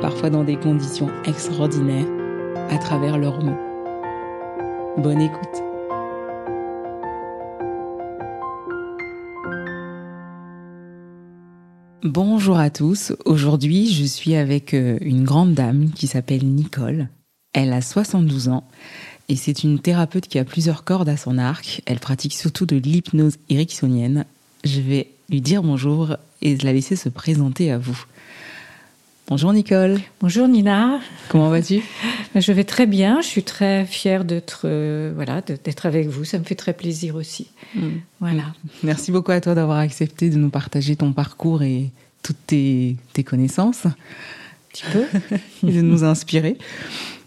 parfois dans des conditions extraordinaires, à travers leurs mots. Bonne écoute. Bonjour à tous. Aujourd'hui, je suis avec euh, une grande dame qui s'appelle Nicole. Elle a 72 ans et c'est une thérapeute qui a plusieurs cordes à son arc. Elle pratique surtout de l'hypnose ericksonienne. Je vais lui dire bonjour et la laisser se présenter à vous. Bonjour Nicole. Bonjour Nina. Comment vas-tu? Je vais très bien. Je suis très fière d'être euh, voilà d'être avec vous. Ça me fait très plaisir aussi. Hmm. Voilà. Merci beaucoup à toi d'avoir accepté de nous partager ton parcours et toutes tes, tes connaissances. Un petit peu. et de nous inspirer.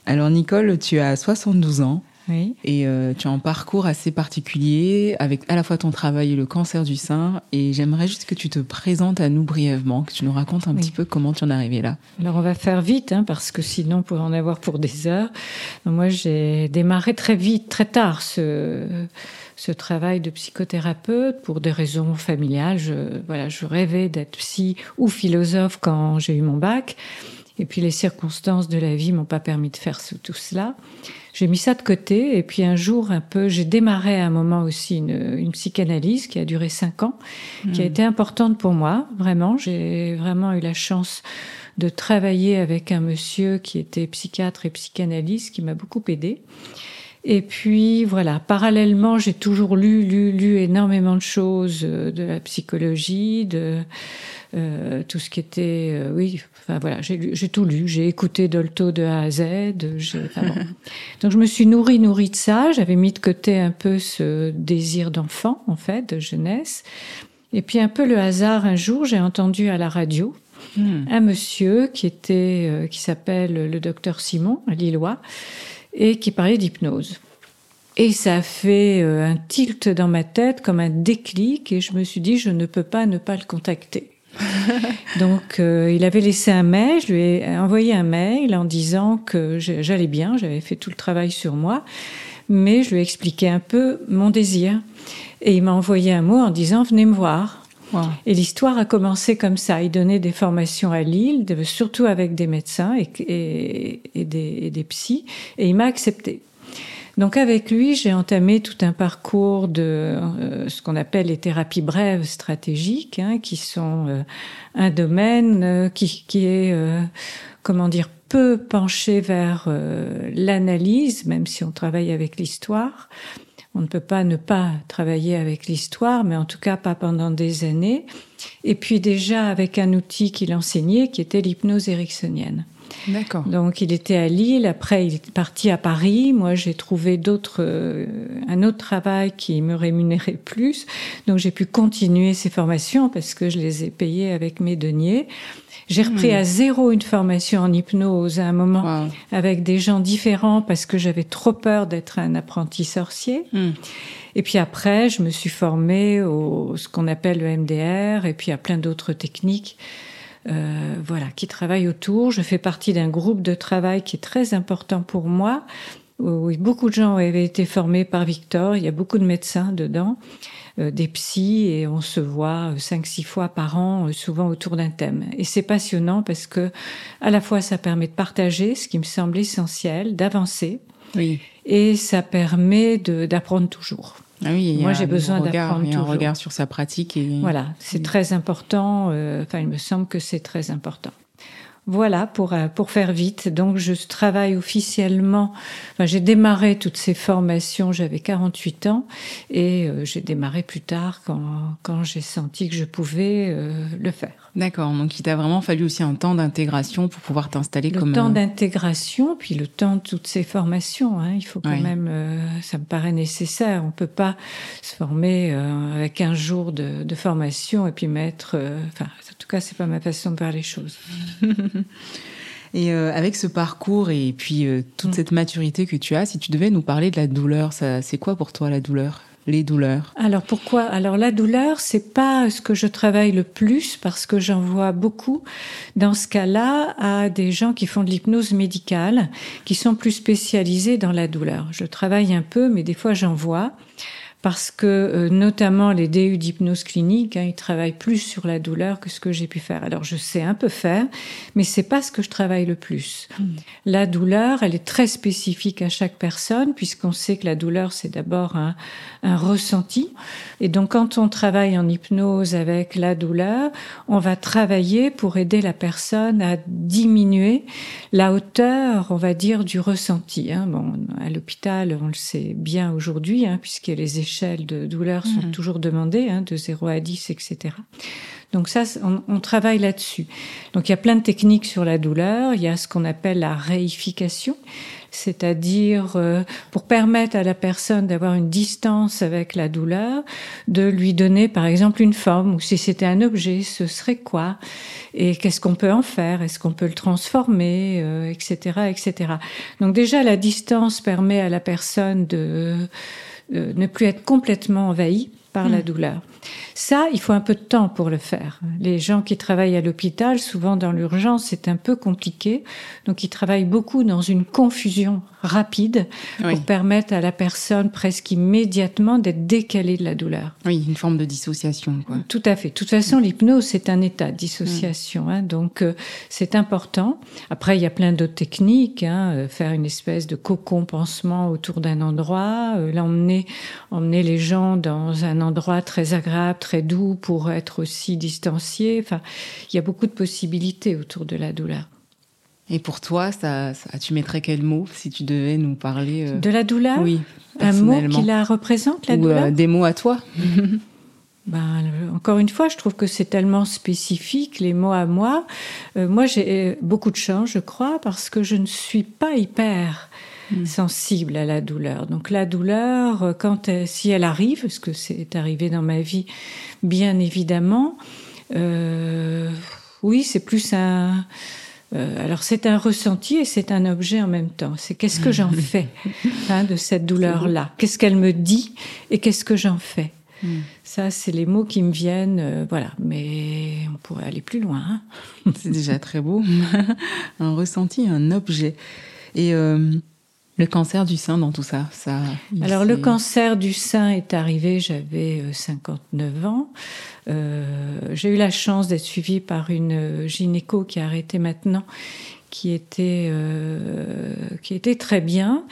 Alors Nicole, tu as 72 ans. Oui. Et euh, tu as un parcours assez particulier avec à la fois ton travail et le cancer du sein. Et j'aimerais juste que tu te présentes à nous brièvement, que tu nous racontes un petit peu comment tu en es arrivé là. Alors on va faire vite, hein, parce que sinon on pourrait en avoir pour des heures. moi j'ai démarré très vite, très tard ce, ce travail de psychothérapeute pour des raisons familiales. Je, voilà, je rêvais d'être psy ou philosophe quand j'ai eu mon bac. Et puis les circonstances de la vie m'ont pas permis de faire tout cela. J'ai mis ça de côté et puis un jour un peu, j'ai démarré à un moment aussi une, une, psychanalyse qui a duré cinq ans, qui a hmm. été importante pour moi, vraiment. J'ai vraiment eu la chance de travailler avec un monsieur qui était psychiatre et psychanalyste, qui m'a beaucoup aidé. Et puis voilà, parallèlement, j'ai toujours lu, lu, lu énormément de choses euh, de la psychologie, de euh, tout ce qui était, euh, oui, enfin voilà, j'ai tout lu, j'ai écouté Dolto de A à Z. Donc je me suis nourrie, nourrie de ça. J'avais mis de côté un peu ce désir d'enfant, en fait, de jeunesse. Et puis un peu le hasard, un jour, j'ai entendu à la radio hmm. un monsieur qui était, euh, qui s'appelle le docteur Simon, un Lillois, et qui parlait d'hypnose. Et ça a fait un tilt dans ma tête, comme un déclic, et je me suis dit, je ne peux pas ne pas le contacter. Donc, euh, il avait laissé un mail. Je lui ai envoyé un mail en disant que j'allais bien, j'avais fait tout le travail sur moi, mais je lui ai expliqué un peu mon désir. Et il m'a envoyé un mot en disant venez me voir. Et l'histoire a commencé comme ça. Il donnait des formations à Lille, surtout avec des médecins et, des, et psys, et il m'a accepté. Donc avec lui, j'ai entamé tout un parcours de euh, ce qu'on appelle les thérapies brèves stratégiques, hein, qui sont euh, un domaine euh, qui, qui, est, comment dire, peu penché vers l'analyse, même si on travaille avec l'histoire. On ne peut pas ne pas travailler avec l'histoire, mais en tout cas pas pendant des années. Et puis déjà avec un outil qu'il enseignait, qui était l'hypnose ericksonienne. D'accord. Donc il était à Lille, après il est parti à Paris. Moi j'ai trouvé d'autres, euh, un autre travail qui me rémunérait plus. Donc j'ai pu continuer ces formations parce que je les ai payées avec mes deniers. J'ai repris hmm. à zéro une formation en hypnose à un moment avec des gens différents parce que j'avais trop peur d'être un apprenti sorcier. Hmm. Et puis après, je me suis formée au ce qu'on appelle le MDR et puis à plein d'autres techniques euh, voilà, qui travaillent autour. Je fais partie d'un groupe de travail qui est très important pour moi, où beaucoup de gens avaient été formés par Victor. Il y a beaucoup de médecins dedans, euh, des psys, et on se voit euh, cinq, six fois par an, souvent autour d'un thème. Et c'est passionnant parce que à la fois ça permet de partager ce qui me semble essentiel, d'avancer, oui. et ça permet d'apprendre toujours. Ah oui, Moi, j'ai besoin d'apprendre un regard sur sa pratique. Et... Voilà, c'est très important. Euh, enfin, il me semble que c'est très important. Voilà pour euh, pour faire vite. Donc je travaille officiellement. Enfin, j'ai démarré toutes ces formations. J'avais 48 ans et euh, j'ai démarré plus tard quand quand j'ai senti que je pouvais euh, le faire. D'accord. Donc il t'a vraiment fallu aussi un temps d'intégration pour pouvoir t'installer comme le temps d'intégration puis le temps de toutes ces formations. Hein. Il faut quand même. ça me paraît nécessaire. On peut pas se former avec un jour de, de formation et puis mettre. Enfin, en tout cas, c'est pas ma façon de faire les choses. Et euh, avec ce parcours et puis euh, toute mm. cette maturité que tu as, si tu devais nous parler de la douleur, ça, c'est quoi pour toi la douleur? Alors pourquoi? Alors la douleur, c'est pas ce que je travaille le plus parce que j'en vois beaucoup. Dans ce cas-là à des gens qui font de l'hypnose médicale, qui sont plus spécialisés dans la douleur. Je travaille un peu, mais des fois j'en vois parce que euh, notamment les DU d'hypnose clinique, hein, ils travaillent plus sur la douleur que ce que j'ai pu faire. Alors je sais un peu faire, mais c'est pas ce que je travaille le plus. Hmm. La douleur, elle est très spécifique à chaque personne, puisqu'on sait que la douleur c'est d'abord un, un ressenti. Et donc quand on travaille en hypnose avec la douleur, on va travailler pour aider la personne à diminuer la hauteur, on va dire, du ressenti. Hein. Bon, à l'hôpital, on le sait bien aujourd'hui, hein, puisqu'il y a les échelles de douleur sont mhm. toujours demandées, hein, de 0 à 10, etc. Donc ça, on, travaille là-dessus. Donc il y a plein de techniques sur la douleur. Il y a ce qu'on appelle la réification, c'est-à-dire euh, pour permettre à la personne d'avoir une distance avec la douleur, de lui donner par exemple une forme, ou si c'était un objet, ce serait quoi? Et qu'est-ce qu'on peut en faire? Est-ce qu'on peut le transformer Etc. Euh, etc. Donc déjà, la distance permet à la personne de euh, ne plus être complètement envahie par la hmm. douleur. Ça, il faut un peu de temps pour le faire. Les gens qui travaillent à l'hôpital, souvent dans l'urgence, c'est un peu compliqué. Donc, ils travaillent beaucoup dans une confusion rapide pour permettre à la personne presque immédiatement d'être décalée de la douleur. Oui, une forme de dissociation. Quoi. Tout à fait. De toute façon, l'hypnose, c'est un état de dissociation. Hein, donc, euh, c'est important. Après, il y a plein d'autres techniques. Hein, euh, faire une espèce de cocon pansement autour d'un endroit, euh, l'emmener emmener les gens dans un endroit très agréable, très doux pour être aussi distancié. Enfin, il y a beaucoup de possibilités autour de la douleur. Et pour toi, ça, tu mettrais quel mot si tu devais nous parler euh, De la douleur Oui. Un mot qui la représente, la Ou, douleur euh, Des mots à toi ben, encore une fois, je trouve que c'est tellement spécifique, les mots à moi. Euh, moi, j'ai beaucoup de chance, je crois, parce que je ne suis pas hyper hmm. sensible à la douleur. Donc la douleur, quand si elle arrive, parce que c'est arrivé dans ma vie, bien évidemment, oui, c'est plus un euh, alors c'est un ressenti et c'est un objet en même temps. C'est qu'est-ce que j'en fais hein, de cette douleur-là? Qu'est-ce qu'elle me dit et qu'est-ce que j'en fais? Hmm. Ça, c'est les mots qui me viennent. Euh, voilà, mais on pourrait aller plus loin. Hein. c'est déjà très beau. un ressenti, un objet. Et euh, le cancer du sein dans tout ça, ça. Alors le cancer du sein est arrivé, j'avais 59 ans. Euh, j'ai eu la chance d'être suivie par une gynéco qui a arrêté maintenant qui était euh, qui était très bien.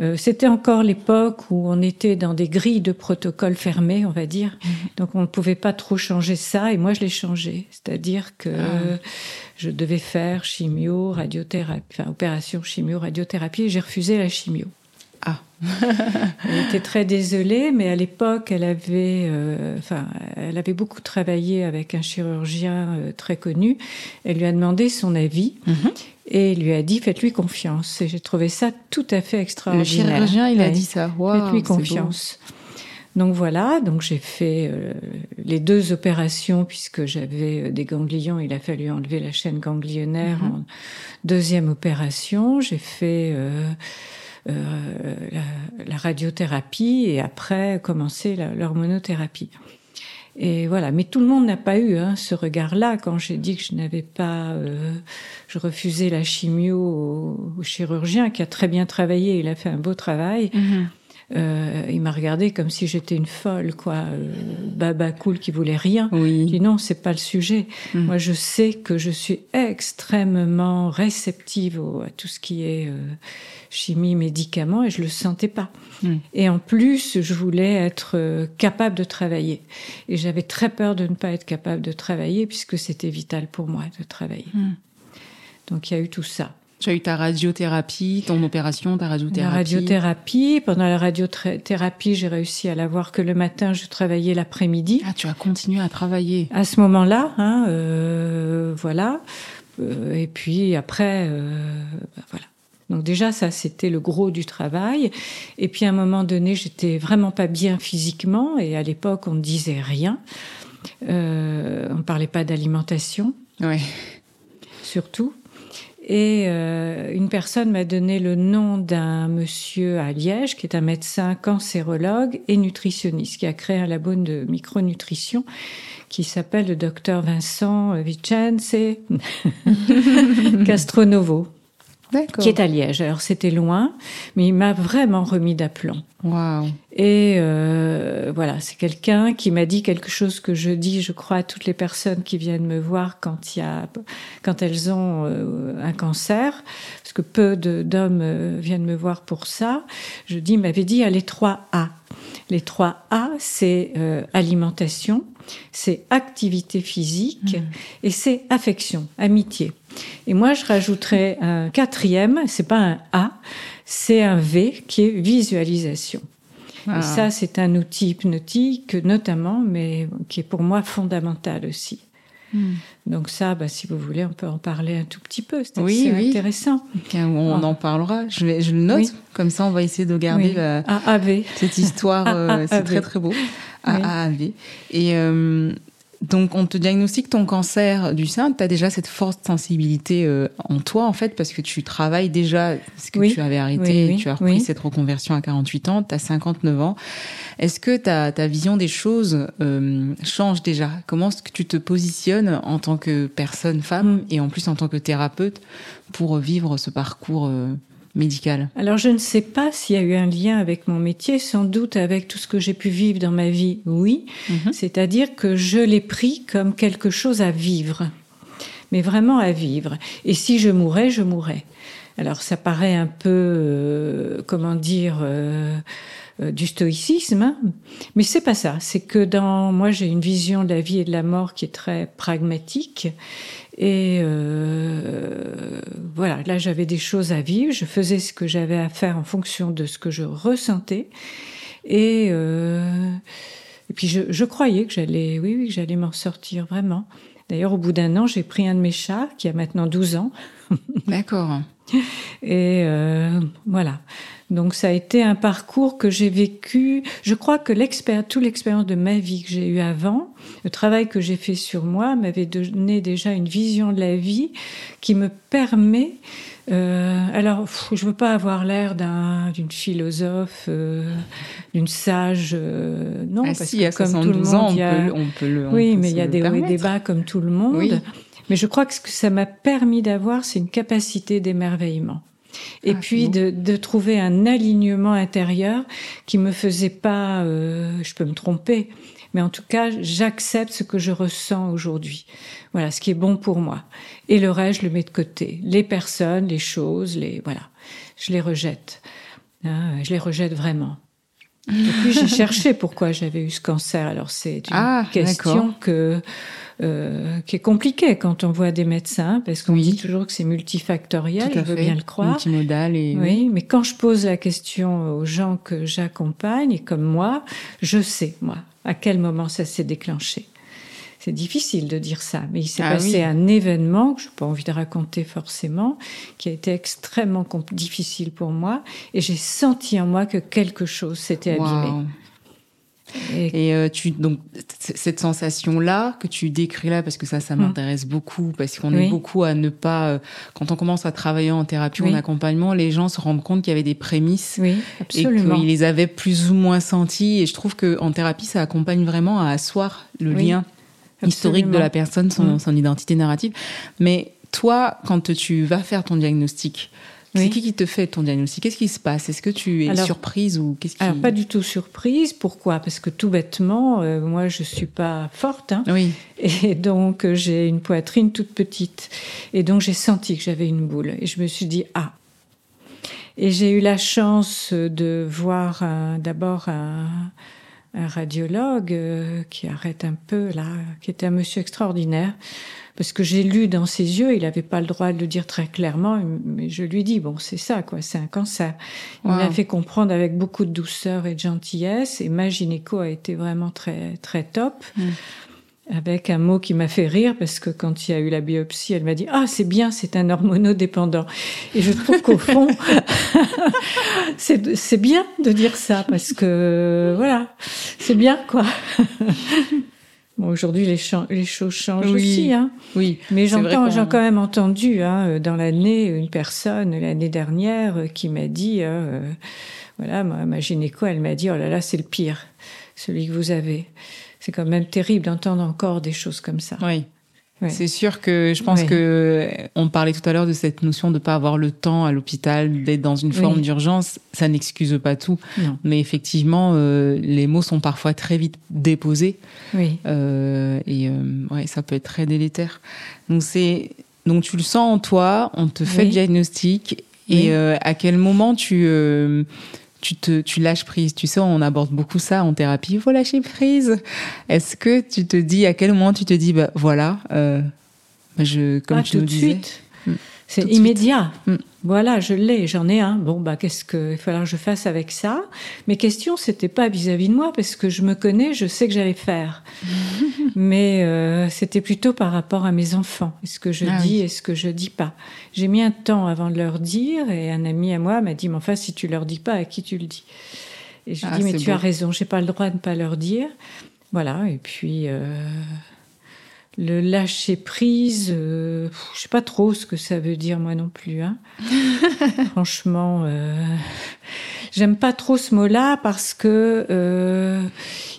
Euh, c'était encore l'époque où on était dans des grilles de protocole fermés, on va dire. Mhm. Donc on ne pouvait pas trop changer ça. Et moi, je l'ai changé, c'est-à-dire que ah. je devais faire chimio, radiothérapie, enfin opération chimio, radiothérapie. Et j'ai refusé la chimio. Ah. elle était très désolée, mais à l'époque, elle avait, euh, enfin, elle avait beaucoup travaillé avec un chirurgien euh, très connu. Elle lui a demandé son avis mhm. et lui a dit faites-lui confiance. Et j'ai trouvé ça tout à fait extraordinaire. Le chirurgien, il a dit ça. faites-lui confiance. Donc voilà, donc j'ai fait euh, les deux opérations puisque j'avais des ganglions, il a fallu enlever la chaîne ganglionnaire mhm. en deuxième opération. J'ai fait euh, la, radiothérapie et après commencer l'hormonothérapie. Et voilà, mais tout le monde n'a pas eu hein, ce regard-là quand j'ai dit que je n'avais pas, euh, je refusais la chimio au, chirurgien qui a très bien travaillé, il a fait un beau travail. Mm-hmm. Euh, il m'a regardé comme si j'étais une folle, quoi, euh, baba cool qui voulait rien. Oui. Dis non, c'est pas le sujet. Mm. Moi, je sais que je suis extrêmement réceptive à tout ce qui est euh, chimie, médicaments, et je le sentais pas. Mm. Et en plus, je voulais être capable de travailler. Et j'avais très peur de ne pas être capable de travailler puisque c'était vital pour moi de travailler. Mm. Donc il y a eu tout ça. Tu as eu ta radiothérapie, ton opération, ta radiothérapie. La radiothérapie. Pendant la radiothérapie, j'ai réussi à l'avoir que le matin. Je travaillais l'après-midi. Ah, tu as continué à travailler. À ce moment-là, hein, euh, voilà. Euh, et puis après, euh, ben voilà. Donc déjà, ça, c'était le gros du travail. Et puis à un moment donné, j'étais vraiment pas bien physiquement. Et à l'époque, on ne disait rien. Euh, on ne parlait pas d'alimentation. Oui. Surtout. Et euh, une personne m'a donné le nom d'un monsieur à Liège, qui est un médecin cancérologue et nutritionniste, qui a créé un labo de micronutrition qui s'appelle le docteur Vincent Vicenze Castronovo qui est à Liège. Alors c'était loin, mais il m'a vraiment remis d'aplomb. Wow. Et euh, voilà, c'est quelqu'un qui m'a dit quelque chose que je dis, je crois, à toutes les personnes qui viennent me voir quand il y a, quand elles ont euh, un cancer, parce que peu d'hommes euh, viennent me voir pour ça. Je dis, il m'avait dit, a les trois A. Les trois A, c'est euh, alimentation, c'est activité physique mmh. et c'est affection, amitié. Et moi, je rajouterais un quatrième, c'est pas un A, c'est un V qui est visualisation. Et ah. ça, c'est un outil hypnotique notamment, mais qui est pour moi fondamental aussi. Hmm. Donc ça, bah, si vous voulez, on peut en parler un tout petit peu. C'est oui, oui. intéressant. On ah. en parlera. Je, vais, je le note. Comme ça, on va essayer de garder la, cette histoire. Euh, c'est très très beau. AAV. Et euh, donc, on te diagnostique ton cancer du sein. Tu as déjà cette forte sensibilité euh, en toi, en fait, parce que tu travailles déjà ce que tu avais arrêté. tu as repris cette reconversion à 48 ans. Tu as 59 ans. Est-ce que ta, ta vision des choses euh, change déjà? Comment est-ce que tu te positionnes en tant que personne femme mm. et en plus en tant que thérapeute pour vivre ce parcours euh, Alors je ne sais pas s'il y a eu un lien avec mon métier, sans doute avec tout ce que j'ai pu vivre dans ma vie, oui. Mhm. C'est-à-dire que je l'ai pris comme quelque chose à vivre, mais vraiment à vivre. Et si je mourais, je mourrais. Alors ça paraît un peu, euh, comment dire, euh, du stoïcisme, hein. mais c'est pas ça. C'est que dans moi j'ai une vision de la vie et de la mort qui est très pragmatique et euh, voilà, là j'avais des choses à vivre, je faisais ce que j'avais à faire en fonction de ce que je ressentais. Et, euh, et puis je, je, croyais que j'allais, oui, oui, que j'allais m'en sortir vraiment. D'ailleurs, au bout d'un an, j'ai pris un de mes chats qui a maintenant 12 ans. D'accord. Et euh, voilà. Donc ça a été un parcours que j'ai vécu. Je crois que l'expérience, toute l'expérience de ma vie que j'ai eue avant, le travail que j'ai fait sur moi, m'avait donné déjà une vision de la vie qui me permet. Euh, alors, je veux pas avoir l'air d'une philosophe, euh, d'une sage, euh, non, ah parce que comme tout le monde, il y a, on peut, le, oui, mais il y a des hauts et des bas comme tout le monde. Mais je crois que ce que ça m'a permis d'avoir, c'est une capacité d'émerveillement. Et ah, puis de, de, trouver un alignement intérieur qui me faisait pas, euh, je peux me tromper, mais en tout cas, j'accepte ce que je ressens aujourd'hui. Voilà, ce qui est bon pour moi. Et le reste, je le mets de côté. Les personnes, les choses, les voilà, je les rejette. Hein, je les rejette vraiment. Et puis j'ai cherché pourquoi j'avais eu ce cancer. Alors c'est une ah, question que euh, qui est compliquée quand on voit des médecins, parce qu'on dit toujours que c'est multifactoriel, je veux bien le croire. Multimodal et... Oui, mais quand je pose la question aux gens que j'accompagne, comme moi, je sais, moi, à quel moment ça s'est déclenché. C'est difficile de dire ça, mais il s'est ah passé un événement que je n'ai pas envie de raconter forcément, qui a été extrêmement difficile pour moi, et j'ai senti en moi que quelque chose s'était abîmé. Et, euh, tu donc cette sensation là que tu décris là parce que ça ça mm. m'intéresse beaucoup parce qu'on est beaucoup à ne pas euh, quand on commence à travailler en thérapie en accompagnement les gens se rendent compte qu'il y avait des prémices oui, et qu'ils les avaient plus ou moins sentis et je trouve que en thérapie ça accompagne vraiment à asseoir le lien historique de la personne son, mm. son identité narrative. Mais toi quand tu vas faire ton diagnostic c'est qui qui te fait ton diagnostic? Qu'est-ce qui se passe? Est-ce que tu es surprise ou qu'est-ce qui... Alors pas du tout surprise. Pourquoi? Parce que tout bêtement, euh, moi je suis pas forte, hein, oui. et donc euh, j'ai une poitrine toute petite, et donc j'ai senti que j'avais une boule, et je me suis dit ah. Et j'ai eu la chance de voir d'abord un, un radiologue euh, qui arrête un peu là, qui était un monsieur extraordinaire. Parce que j'ai lu dans ses yeux, il n'avait pas le droit de le dire très clairement, mais je lui dis bon c'est ça quoi, c'est un cancer. Il m'a fait comprendre avec beaucoup de douceur et de gentillesse. Et ma gynéco a été vraiment très très top. Mm avec un mot qui m'a fait rire parce que quand il y a eu la biopsie, elle m'a dit ah c'est bien, c'est un hormonodépendant. Et je trouve qu'au fond c'est bien de dire ça parce que voilà c'est bien quoi. Bon, aujourd'hui, les, les, choses changent aussi, hein. Oui. Mais j'entends, j'ai quand même entendu, hein, dans l'année, une personne, l'année dernière, qui m'a dit, euh, voilà, ma, ma gynéco, elle m'a dit, oh là là, c'est le pire, celui que vous avez c'est quand même terrible d'entendre encore des choses comme ça. Oui. C'est sûr que je pense que on parlait tout à l'heure de cette notion de pas avoir le temps à l'hôpital d'être dans une forme d'urgence. Ça n'excuse pas tout, mais effectivement, euh, les mots sont parfois très vite déposés. Oui. Euh, et euh, ouais, ça peut être très délétère. Donc c'est donc tu le sens en toi, on te fait le diagnostic et à quel moment tu tu te, tu lâches prise. Tu sais, on aborde beaucoup ça en thérapie. Il faut lâcher prise. Est-ce que tu te dis, à quel moment tu te dis, bah voilà, euh, je, comme ah, tu tout nous de suite. Hmm. C'est immédiat. Hmm. Voilà, je l'ai, j'en ai un. Bon, bah, qu'est-ce qu'il falloir que je fasse avec ça? Mes questions, c'était pas vis-à-vis de moi, parce que je me connais, je sais que j'allais faire. Mais euh, c'était plutôt par rapport à mes enfants. Est-ce que je ah dis, est-ce que je dis pas? J'ai mis un temps avant de leur dire, et un ami à moi m'a dit, mais enfin, si tu leur dis pas, à qui tu le dis? Et je lui ai ah, dit, mais tu as raison, j'ai pas le droit de ne pas leur dire. Voilà, et puis... Euh, le lâcher prise, euh, je sais pas trop ce que ça veut dire moi non plus. Hein. Franchement, euh, j'aime pas trop ce mot-là parce que euh,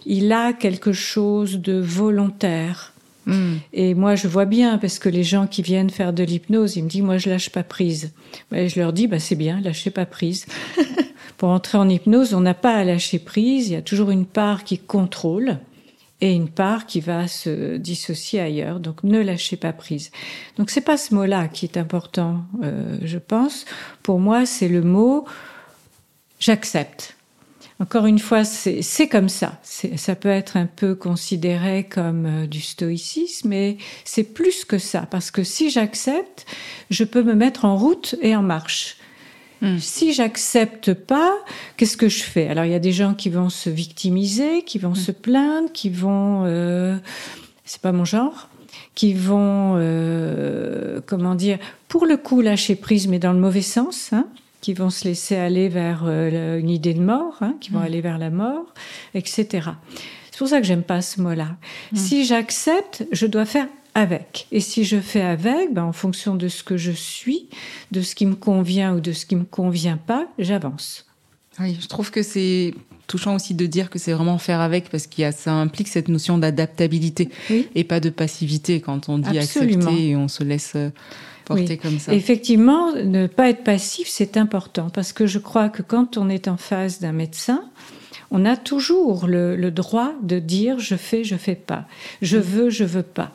il a quelque chose de volontaire. Hmm. Et moi, je vois bien parce que les gens qui viennent faire de l'hypnose, ils me disent moi je lâche pas prise. Et je leur dis bah c'est bien, lâchez pas prise. Pour entrer en hypnose, on n'a pas à lâcher prise. Il y a toujours une part qui contrôle et une part qui va se dissocier ailleurs. Donc ne lâchez pas prise. Donc c'est pas ce mot-là qui est important, euh, je pense. Pour moi, c'est le mot j'accepte. Encore une fois, c'est comme ça. Ça peut être un peu considéré comme euh, du stoïcisme, mais c'est plus que ça. Parce que si j'accepte, je peux me mettre en route et en marche. Hmm. Si j'accepte pas, qu'est-ce que je fais? Alors il y a des gens qui vont se victimiser, qui vont hmm. se plaindre, qui vont, euh, c'est pas mon genre, qui vont, euh, comment dire, pour le coup lâcher prise, mais dans le mauvais sens, hein, qui vont se laisser aller vers euh, une idée de mort, hein, qui vont hmm. aller vers la mort, etc. C'est pour ça que j'aime pas ce mot-là. Si j'accepte, je dois faire avec. Et si je fais avec, ben, en fonction de ce que je suis, de ce qui me convient ou de ce qui me convient pas, j'avance. Oui, je trouve que c'est touchant aussi de dire que c'est vraiment faire avec parce qu'il y a, ça implique cette notion d'adaptabilité et pas de passivité quand on dit accepter et on se laisse euh, porter comme ça. Effectivement, ne pas être passif, c'est important parce que je crois que quand on est en face d'un médecin, on a toujours le, le, droit de dire je fais, je fais pas, je veux, je veux pas.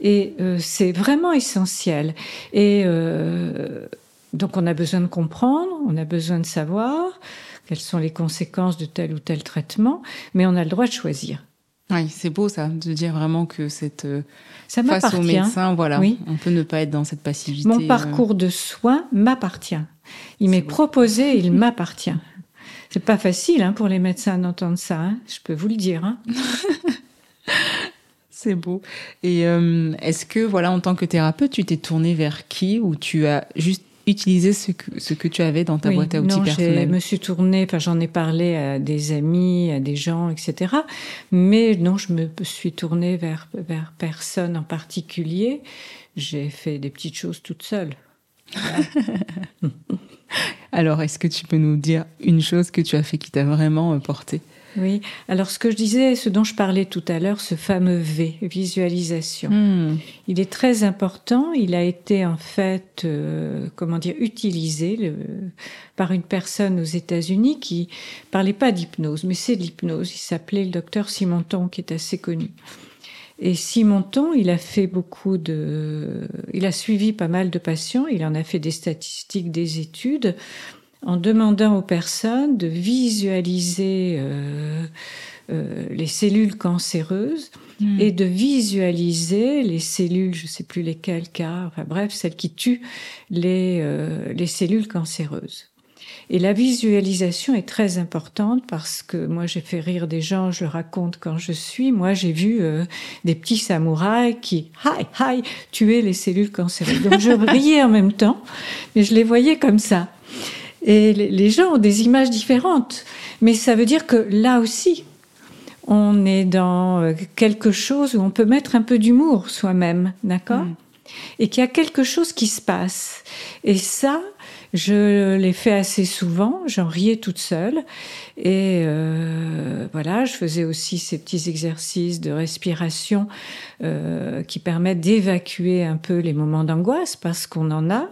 Et euh, c'est vraiment essentiel. Et euh, donc on a besoin de comprendre, on a besoin de savoir quelles sont les conséquences de tel ou tel traitement, mais on a le droit de choisir. Oui, c'est beau ça, de dire vraiment que cette euh, ça face au médecin, voilà, oui. on peut ne pas être dans cette passivité. Mon parcours de soins m'appartient. Il m'est proposé, il m'appartient. C'est pas facile hein, pour les médecins d'entendre ça, hein, je peux vous le dire. Hein. C'est beau. Et euh, est-ce que, voilà, en tant que thérapeute, tu t'es tournée vers qui ou tu as juste utilisé ce que, ce que tu avais dans ta boîte à outils personnelle Je me suis tournée, enfin j'en ai parlé à des amis, à des gens, etc. Mais non, je me suis tournée vers, vers personne en particulier. J'ai fait des petites choses toute seule. Alors, est-ce que tu peux nous dire une chose que tu as fait qui t'a vraiment porté oui, alors ce que je disais, ce dont je parlais tout à l'heure, ce fameux V, visualisation, hmm. il est très important. Il a été en fait, euh, comment dire, utilisé le, par une personne aux États-Unis qui parlait pas d'hypnose, mais c'est de l'hypnose. Il s'appelait le docteur Simonton, qui est assez connu. Et Simonton, il a fait beaucoup de, il a suivi pas mal de patients, il en a fait des statistiques, des études en demandant aux personnes de visualiser euh, euh, les cellules cancéreuses Hmm. et de visualiser les cellules, je ne sais plus lesquelles, car, enfin bref, celles qui tuent les, euh, les cellules cancéreuses. Et la visualisation est très importante parce que moi j'ai fait rire des gens, je le raconte quand je suis. Moi j'ai vu euh, des petits samouraïs qui, hi, hi, tuaient les cellules cancéreuses. Donc je riais en même temps, mais je les voyais comme ça. Et les- gens ont des images différentes. Mais ça veut dire que là aussi, on est dans euh, quelque chose où on peut mettre un peu d'humour soi-même, d'accord Mm. Et qu'il y a quelque chose qui se passe. Et ça, je l'ai fait assez souvent, j'en riais toute seule. Et euh, voilà, je faisais aussi ces petits exercices de respiration euh, qui permettent d'évacuer un peu les moments d'angoisse, parce qu'on en a.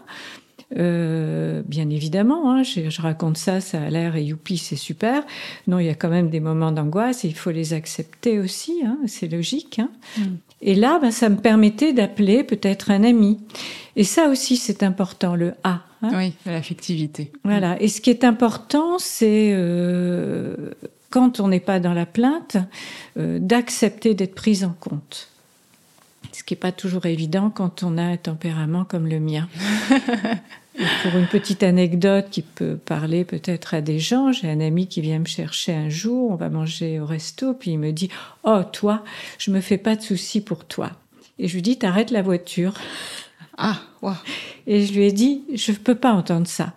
Euh, bien évidemment, hein, je, je raconte ça, ça a l'air et youpi, c'est super. Non, il y a quand même des moments d'angoisse et il faut les accepter aussi, hein, c'est logique. hein. Mm. Et là, ben, ça me permettait d'appeler peut-être un ami. Et ça aussi, c'est important, le A. Oui, l'affectivité. Voilà. Et ce qui est important, c'est euh, quand on n'est pas dans la plainte, euh, d'accepter d'être prise en compte. Ce qui n'est pas toujours évident quand on a un tempérament comme le mien. Et pour une petite anecdote qui peut parler peut-être à des gens, j'ai un ami qui vient me chercher un jour, on va manger au resto, puis il me dit Oh, toi, je me fais pas de soucis pour toi. Et je lui dis T'arrêtes la voiture. Ah, waouh. Et je lui ai dit, je ne peux pas entendre ça.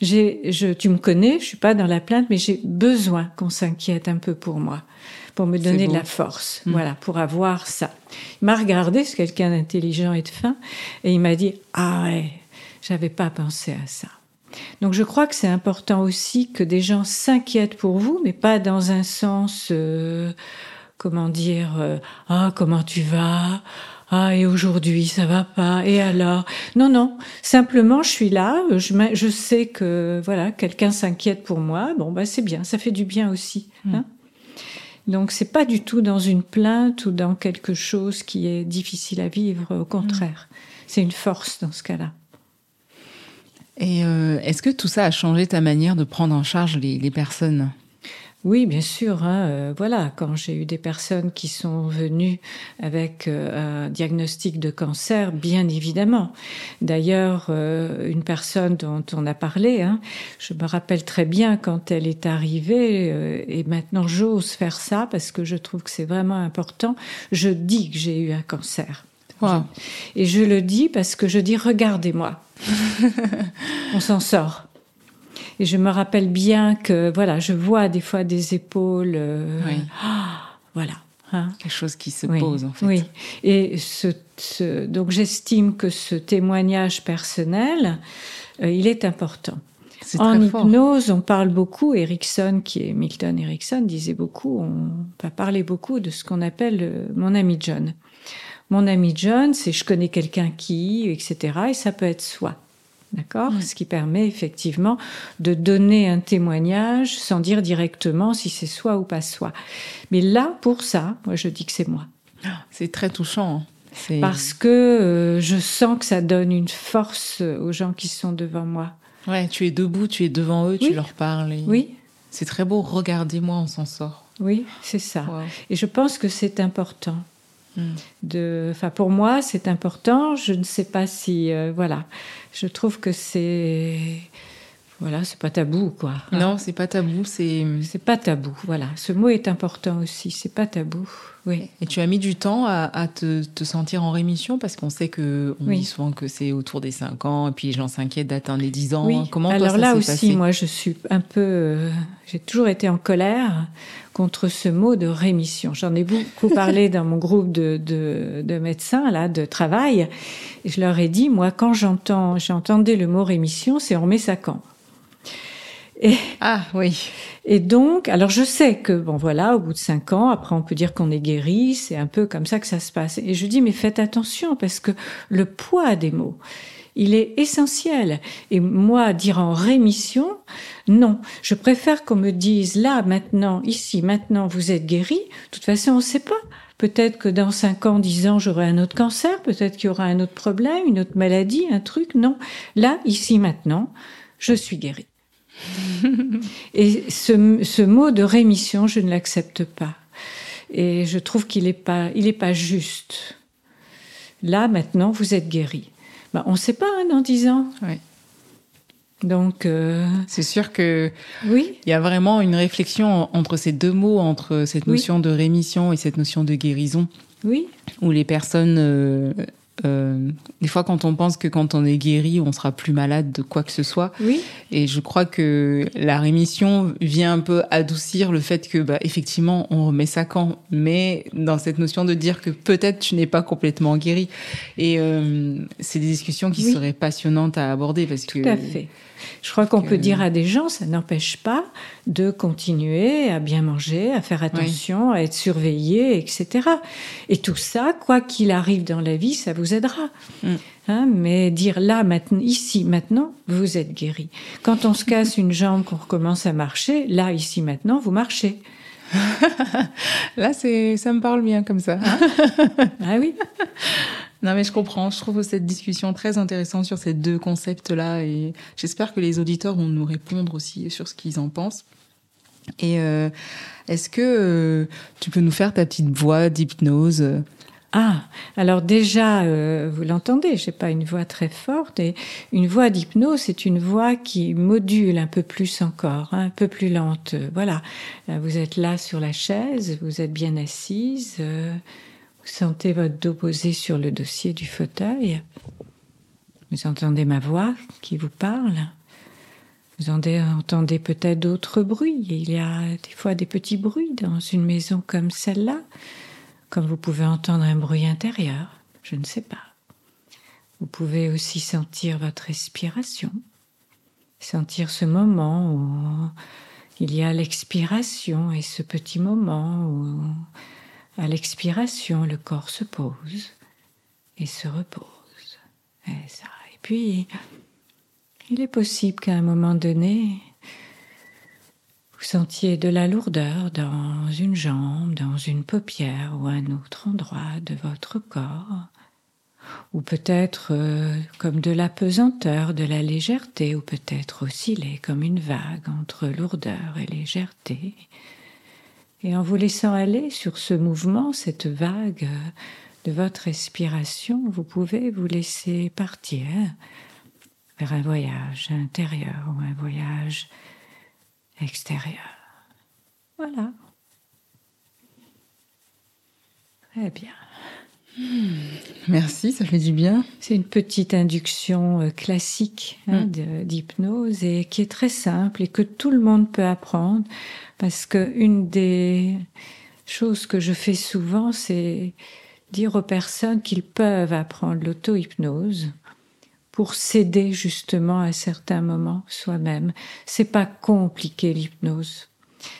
Je, tu me connais, je suis pas dans la plainte, mais j'ai besoin qu'on s'inquiète un peu pour moi, pour me donner de la force, Mm. voilà, pour avoir ça. Il m'a regardé, c'est quelqu'un d'intelligent et de fin, et il m'a dit, ah ouais, j'avais pas pensé à ça. Donc je crois que c'est important aussi que des gens s'inquiètent pour vous, mais pas dans un sens, euh, comment dire, euh, ah comment tu vas, ah et aujourd'hui ça va pas, et alors? Non non, simplement je suis là, je, je sais que voilà quelqu'un s'inquiète pour moi, bon bah c'est bien, ça fait du bien aussi. hein. Donc c'est pas du tout dans une plainte ou dans quelque chose qui est difficile à vivre, au contraire, c'est une force dans ce cas-là. Et euh, est-ce que tout ça a changé ta manière de prendre en charge les, personnes? Oui, bien sûr. hein, euh, voilà, quand j'ai eu des personnes qui sont venues avec euh, un diagnostic de cancer, bien évidemment. D'ailleurs, une personne dont on a parlé, hein, je me rappelle très bien quand elle est arrivée, et maintenant j'ose faire ça parce que je trouve que c'est vraiment important. Je dis que j'ai eu un cancer. Et je le dis parce que je dis regardez-moi. On s'en sort. Et je me rappelle bien que voilà, je vois des fois des épaules. euh, Oui. ah, voilà. hein. Quelque chose qui se Oui, pose en fait. Oui. Et ce, ce- donc j'estime que ce témoignage personnel, euh, il est important. En fort. hypnose, on parle beaucoup, Erickson, qui est Milton Erickson, disait beaucoup, on va parler beaucoup de ce qu'on appelle euh, mon ami John. Mon ami John, c'est je connais quelqu'un qui, etc. Et ça peut être soi. D'accord. Ce qui permet effectivement de donner un témoignage sans dire directement si c'est soi ou pas soi. Mais là, pour ça, moi je dis que c'est moi. C'est très touchant. hein. Parce que euh, je sens que ça donne une force aux gens qui sont devant moi. Ouais, tu es debout, tu es devant eux, tu leur parles. et- Oui, C'est très beau. Regardez-moi, on s'en sort. oui, c'est ça. Et je pense que c'est important. Mm. De, enfin, pour moi, c'est important. Je ne sais pas si, euh, voilà, je trouve que c'est, voilà, c'est pas tabou, quoi. Non, c'est pas tabou. C'est C'est pas tabou, voilà. Ce mot est important aussi. C'est pas tabou. Oui. et tu as mis du temps à, à te, te sentir en rémission parce qu'on sait que on Oui. dit souvent que c'est autour des 5 ans et puis les gens s'inquiètent d'atteindre les 10 ans. Oui. Comment toi, Alors ça là aussi, passé moi, je suis un peu, euh, j'ai toujours été en colère contre ce mot de rémission. J'en ai beaucoup parlé dans mon groupe de, de, de médecins là, de travail. Et je leur ai dit, moi, quand j'entends, j'entendais le mot rémission, c'est on met sa camp. Ah oui. Et donc, alors je sais que, bon voilà, au bout de cinq ans, après on peut dire qu'on est guéri, c'est un peu comme ça que ça se passe. Et je dis, mais faites attention, parce que le poids des mots, il est essentiel. Et moi, dire en rémission, non. Je préfère qu'on me dise, là, maintenant, ici, maintenant, vous êtes guéri. De toute façon, on ne sait pas. Peut-être que dans cinq ans, dix ans, j'aurai un autre cancer, peut-être qu'il y aura un autre problème, une autre maladie, un truc. Non. Là, ici, maintenant, je suis guérie. Et ce, ce mot de rémission, je ne l'accepte pas. Et je trouve qu'il n'est pas, il est pas juste. Là, maintenant, vous êtes guéri. Ben, on ne sait pas hein, dans dix ans. Ouais. Donc, euh, C'est sûr que oui, il y a vraiment une réflexion entre ces deux mots, entre cette Oui. notion de rémission et cette notion de guérison, oui, où les personnes, euh, euh, des fois, quand on pense que quand on est guéri, on sera plus malade de quoi que ce soit, oui, Et je crois que la rémission vient un peu adoucir le fait que, bah, effectivement, on remet ça quand, mais dans cette notion de dire que peut-être tu n'es pas complètement guéri. Et euh, c'est des discussions qui Oui. seraient passionnantes à aborder parce que. tout à fait. Je crois qu'on que- peut dire à des gens, ça n'empêche pas de continuer à bien manger, à faire attention, à être surveillé, etc. Et tout ça, quoi qu'il arrive dans la vie, ça vous aidera. Mm. Hein, mais dire là, maintenant, ici, maintenant, vous êtes guéri. Quand on se casse une jambe, qu'on recommence à marcher, là, ici, maintenant, vous marchez. Là, c'est, ça me parle bien comme ça. Ah oui, non, mais je comprends. Je trouve cette discussion très intéressante sur ces deux concepts-là et j'espère que les auditeurs vont nous répondre aussi sur ce qu'ils en pensent. Et euh, est-ce que euh, tu peux nous faire ta petite voix d'hypnose? Ah, alors déjà, euh, vous l'entendez, j'ai pas une voix très forte. Et une voix d'hypnose, c'est une voix qui module un peu plus encore, hein, un peu plus lente. Euh, Voilà, Là, vous êtes là sur la chaise, vous êtes bien assise, euh, vous sentez votre dos posé sur le dossier du fauteuil. Vous entendez ma voix qui vous parle. Vous entendez peut-être d'autres bruits. Il y a des fois des petits bruits dans une maison comme celle-là comme vous pouvez entendre un bruit intérieur, je ne sais pas. Vous pouvez aussi sentir votre respiration, sentir ce moment où il y a l'expiration et ce petit moment où, à l'expiration, le corps se pose et se repose. Et, ça. et puis, il est possible qu'à un moment donné, sentiez de la lourdeur dans une jambe, dans une paupière ou un autre endroit de votre corps, ou peut-être euh, comme de la pesanteur, de la légèreté, ou peut-être osciller comme une vague entre lourdeur et légèreté? Et en vous laissant aller sur ce mouvement, cette vague euh, de votre respiration, vous pouvez vous laisser partir vers un voyage intérieur ou un voyage extérieur. Voilà. Très bien. Merci, ça fait du bien. C'est une petite induction euh, classique hein, Mm. de- d'hypnose et qui est très simple et que tout le monde peut apprendre parce que une des choses que je fais souvent, c'est dire aux personnes qu'ils peuvent apprendre l'auto-hypnose pour s'aider justement à certains moments soi-même. C'est pas compliqué l'hypnose.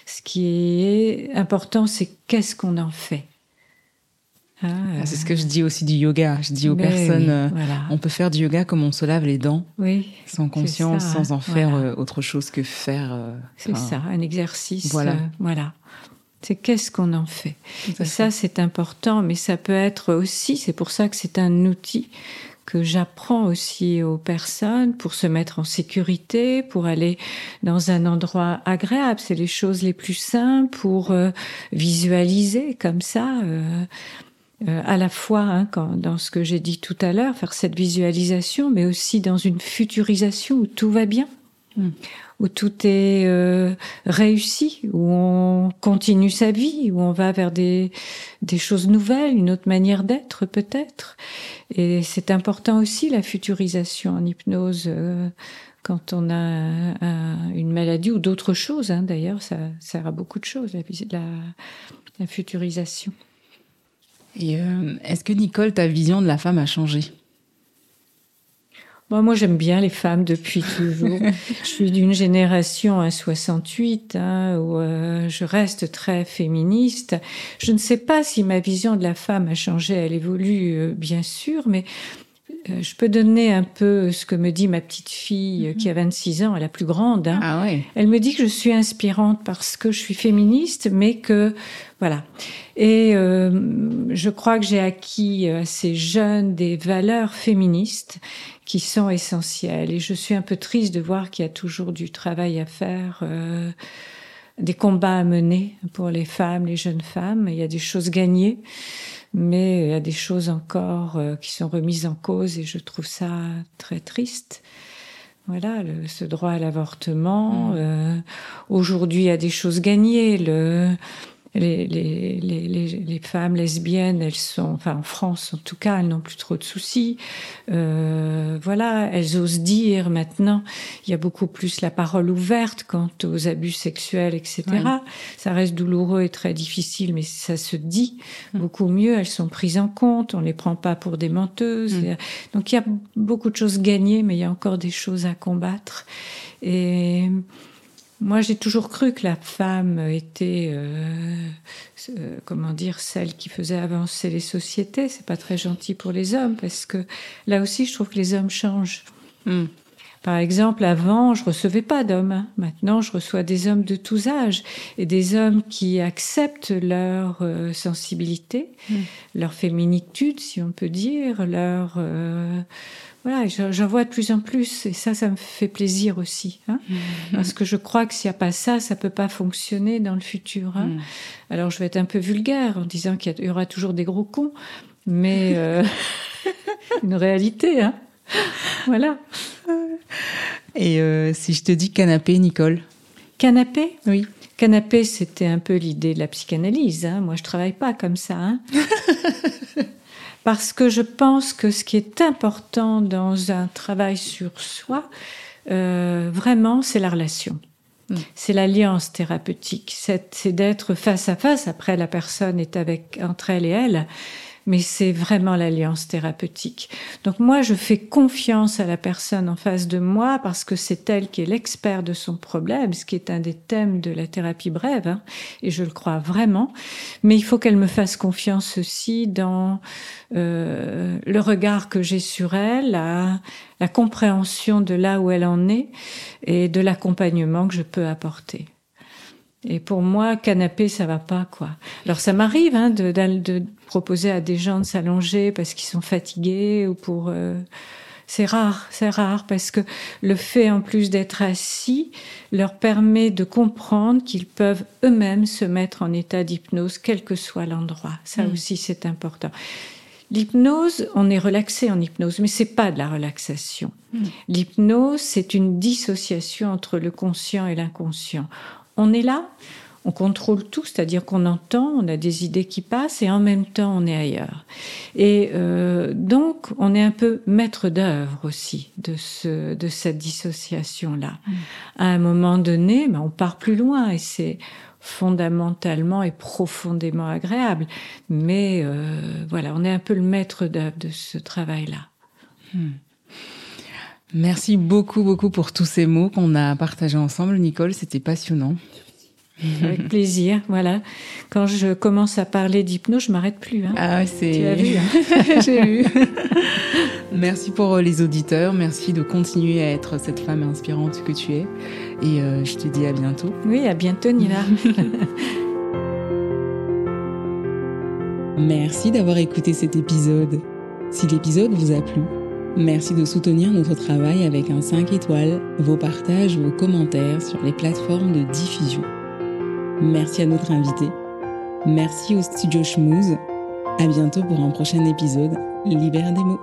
Ce qui est important, c'est qu'est-ce qu'on en fait. Hein, Ah, c'est ce que je dis aussi du yoga. Je dis aux mais personnes, oui, euh, voilà. on peut faire du yoga comme on se lave les dents, Oui, sans conscience, ça, sans en faire voilà. euh, autre chose que faire. euh, c'est ça, un exercice. voilà. euh, voilà. C'est qu'est-ce qu'on en fait. Et fait. ça, c'est important, mais ça peut être aussi, c'est pour ça que c'est un outil que j'apprends aussi aux personnes pour se mettre en sécurité, pour aller dans un endroit agréable. C'est les choses les plus simples pour euh, visualiser comme ça. euh, euh, à la fois hein, dans ce que j'ai dit tout à l'heure, faire cette visualisation, mais aussi dans une futurisation où tout va bien. Où tout est euh, réussi, où on continue sa vie, où on va vers des, choses nouvelles, une autre manière d'être peut-être. Et c'est important aussi la futurisation en hypnose. euh, quand on a un- un- une maladie ou d'autres choses, hein, d'ailleurs, ça sert à beaucoup de choses, la, futurisation. Euh, est-ce que Nicole, ta vision de la femme a changé? Bon, moi, j'aime bien les femmes depuis toujours. je suis d'une génération à 68 hein, où euh, je reste très féministe. Je ne sais pas si ma vision de la femme a changé. Elle évolue, euh, bien sûr, mais je peux donner un peu ce que me dit ma petite fille qui a 26 ans, la plus grande. Hein. Ah. Elle me dit que je suis inspirante parce que je suis féministe, mais que voilà. Et euh, je crois que j'ai acquis assez jeune des valeurs féministes qui sont essentielles. Et je suis un peu triste de voir qu'il y a toujours du travail à faire. Euh, des combats à mener pour les femmes, les jeunes femmes. Il y a des choses gagnées mais il y a des choses encore euh, qui sont remises en cause et je trouve ça très triste. Voilà, le, ce droit à l'avortement. Mmh. Euh, Aujourd'hui, il y a des choses gagnées. Le, les, les, les, les, femmes lesbiennes, elles sont, enfin en France en tout cas, elles n'ont plus trop de soucis. Euh, voilà, elles osent dire maintenant. Il y a beaucoup plus la parole ouverte quant aux abus sexuels, etc. Ça reste douloureux et très difficile, mais ça se dit mm. beaucoup mieux. Elles sont prises en compte. On les prend pas pour des menteuses. Mm. Donc il y a beaucoup de choses gagnées, mais il y a encore des choses à combattre. Et moi, j'ai toujours cru que la femme était, euh, euh, comment dire, celle qui faisait avancer les sociétés. C'est pas très gentil pour les hommes parce que là aussi, je trouve que les hommes changent. Hmm. Par exemple, avant, je recevais pas d'hommes. Hein. Maintenant, je reçois des hommes de tous âges et des hommes qui acceptent leur euh, sensibilité, hmm. leur féminitude, si on peut dire, leur euh, voilà, j'en vois de plus en plus et ça, ça me fait plaisir aussi. Hein mmh. Parce que je crois que s'il n'y a pas ça, ça peut pas fonctionner dans le futur. Hein mmh. Alors je vais être un peu vulgaire en disant qu'il y, aura toujours des gros cons, mais euh, une réalité. Hein voilà. Et euh, si je te dis canapé, Nicole? Canapé? Oui. Canapé, c'était un peu l'idée de la psychanalyse. Hein. Moi, je travaille pas comme ça. Hein parce que je pense que ce qui est important dans un travail sur soi, euh, vraiment, c'est la relation. Mm. C'est l'alliance thérapeutique, c'est d'être face à face. Après, la personne est avec entre elle et elle, mais c'est vraiment l'alliance thérapeutique. Donc moi, je fais confiance à la personne en face de moi parce que c'est elle qui est l'expert de son problème, ce qui est un des thèmes de la thérapie brève, hein, et je le crois vraiment. Mais il faut qu'elle me fasse confiance aussi dans euh, le regard que j'ai sur elle, la, la compréhension de là où elle en est et de l'accompagnement que je peux apporter. Et pour moi, canapé, ça va pas, quoi. Alors ça m'arrive hein, de, de, proposer à des gens de s'allonger parce qu'ils sont fatigués ou pour. Euh, c'est rare, c'est rare parce que le fait en plus d'être assis leur permet de comprendre qu'ils peuvent eux-mêmes se mettre en état d'hypnose, quel que soit l'endroit. Ça mm. aussi, c'est important. L'hypnose, on est relaxé en hypnose, mais c'est pas de la relaxation. Mm. L'hypnose, c'est une dissociation entre le conscient et l'inconscient on est là, on contrôle tout, c'est-à-dire qu'on entend, on a des idées qui passent et en même temps on est ailleurs. Et euh, donc on est un peu maître d'œuvre aussi de, ce, de cette dissociation-là. Mm. À un moment donné, ben, on part plus loin et c'est fondamentalement et profondément agréable. Mais euh, voilà, on est un peu le maître d'œuvre de ce travail-là. Mm. Merci beaucoup, beaucoup pour tous ces mots qu'on a partagés ensemble, Nicole. C'était passionnant. Avec plaisir, voilà. Quand je commence à parler d'hypnose, je m'arrête plus. Hein. Ah c'est. Tu as vu hein J'ai vu. merci pour euh, les auditeurs. Merci de continuer à être cette femme inspirante que tu es. Et euh, je te dis à bientôt. Oui, à bientôt, Nina. merci d'avoir écouté cet épisode. Si l'épisode vous a plu, Merci de soutenir notre travail avec un 5 étoiles, vos partages, vos commentaires sur les plateformes de diffusion. Merci à notre invité. Merci au studio Schmooze. À bientôt pour un prochain épisode. Libère des mots.